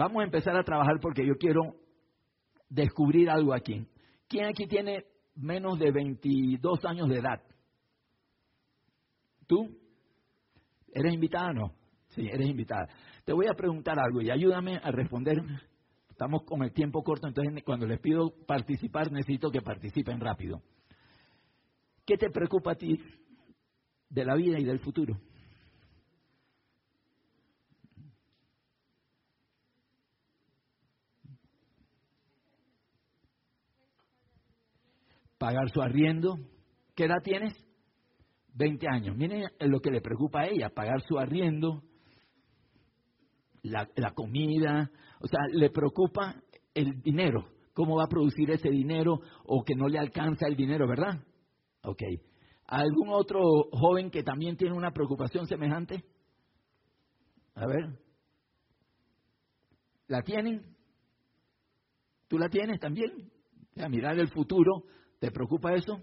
vamos a empezar a trabajar porque yo quiero descubrir algo aquí. ¿Quién aquí tiene menos de 22 años de edad? ¿Tú? ¿Eres invitada o no? Sí, eres invitada. Te voy a preguntar algo y ayúdame a responder. Estamos con el tiempo corto, entonces cuando les pido participar necesito que participen rápido. ¿Qué te preocupa a ti de la vida y del futuro? Pagar su arriendo. ¿Qué edad tienes? 20 años. Miren lo que le preocupa a ella, pagar su arriendo, la, la comida, o sea, le preocupa el dinero, cómo va a producir ese dinero o que no le alcanza el dinero, ¿verdad? Ok. ¿Algún otro joven que también tiene una preocupación semejante? A ver. ¿La tienen? ¿Tú la tienes también? A mirar el futuro, ¿te preocupa eso?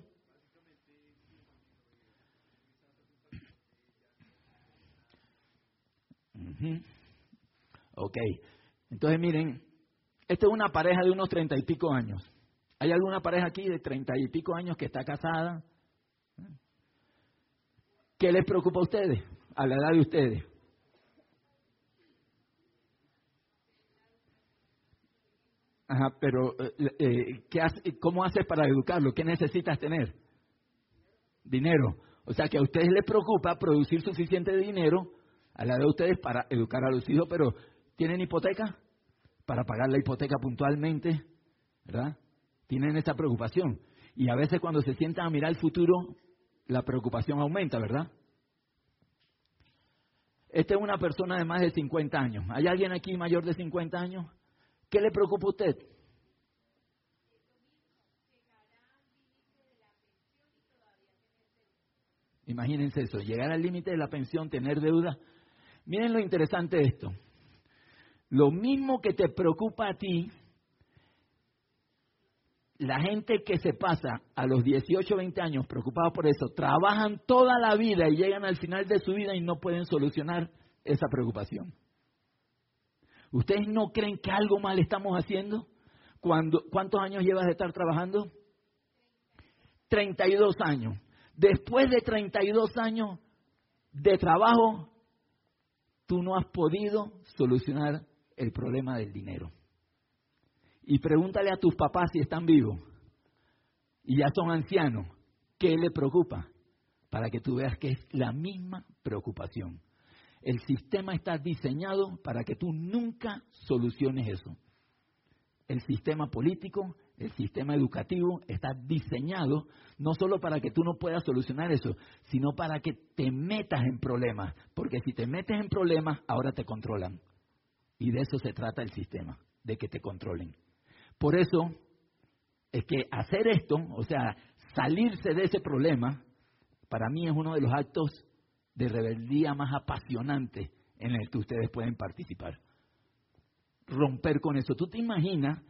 Ok. Entonces miren, esta es una pareja de unos treinta y pico años. ¿Hay alguna pareja aquí de treinta y pico años que está casada? ¿Qué les preocupa a ustedes, a la edad de ustedes? Ajá, pero eh, eh, ¿qué hace, ¿cómo haces para educarlo? ¿Qué necesitas tener? Dinero. O sea que a ustedes les preocupa producir suficiente dinero a la de ustedes para educar a los hijos, pero ¿tienen hipoteca? Para pagar la hipoteca puntualmente, ¿verdad? Tienen esa preocupación. Y a veces cuando se sientan a mirar el futuro, la preocupación aumenta, ¿verdad? Esta es una persona de más de 50 años. ¿Hay alguien aquí mayor de 50 años? ¿Qué le preocupa a usted? Imagínense eso, llegar al límite de la pensión, tener deuda. Miren lo interesante de esto. Lo mismo que te preocupa a ti, la gente que se pasa a los 18, 20 años preocupados por eso, trabajan toda la vida y llegan al final de su vida y no pueden solucionar esa preocupación. ¿Ustedes no creen que algo mal estamos haciendo? Cuando, ¿Cuántos años llevas de estar trabajando? 32 años. Después de 32 años de trabajo, tú no has podido solucionar el problema del dinero. Y pregúntale a tus papás si están vivos y ya son ancianos, ¿qué le preocupa? Para que tú veas que es la misma preocupación. El sistema está diseñado para que tú nunca soluciones eso. El sistema político, el sistema educativo está diseñado no solo para que tú no puedas solucionar eso, sino para que te metas en problemas. Porque si te metes en problemas, ahora te controlan. Y de eso se trata el sistema, de que te controlen. Por eso es que hacer esto, o sea, salirse de ese problema, para mí es uno de los actos de rebeldía más apasionantes en el que ustedes pueden participar. Romper con eso. ¿Tú te imaginas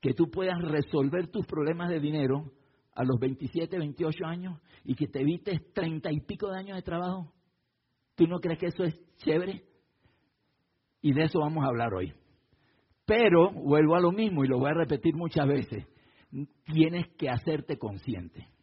que tú puedas resolver tus problemas de dinero a los 27, 28 años y que te evites treinta y pico de años de trabajo? ¿Tú no crees que eso es chévere? Y de eso vamos a hablar hoy. Pero, vuelvo a lo mismo y lo voy a repetir muchas veces, tienes que hacerte consciente.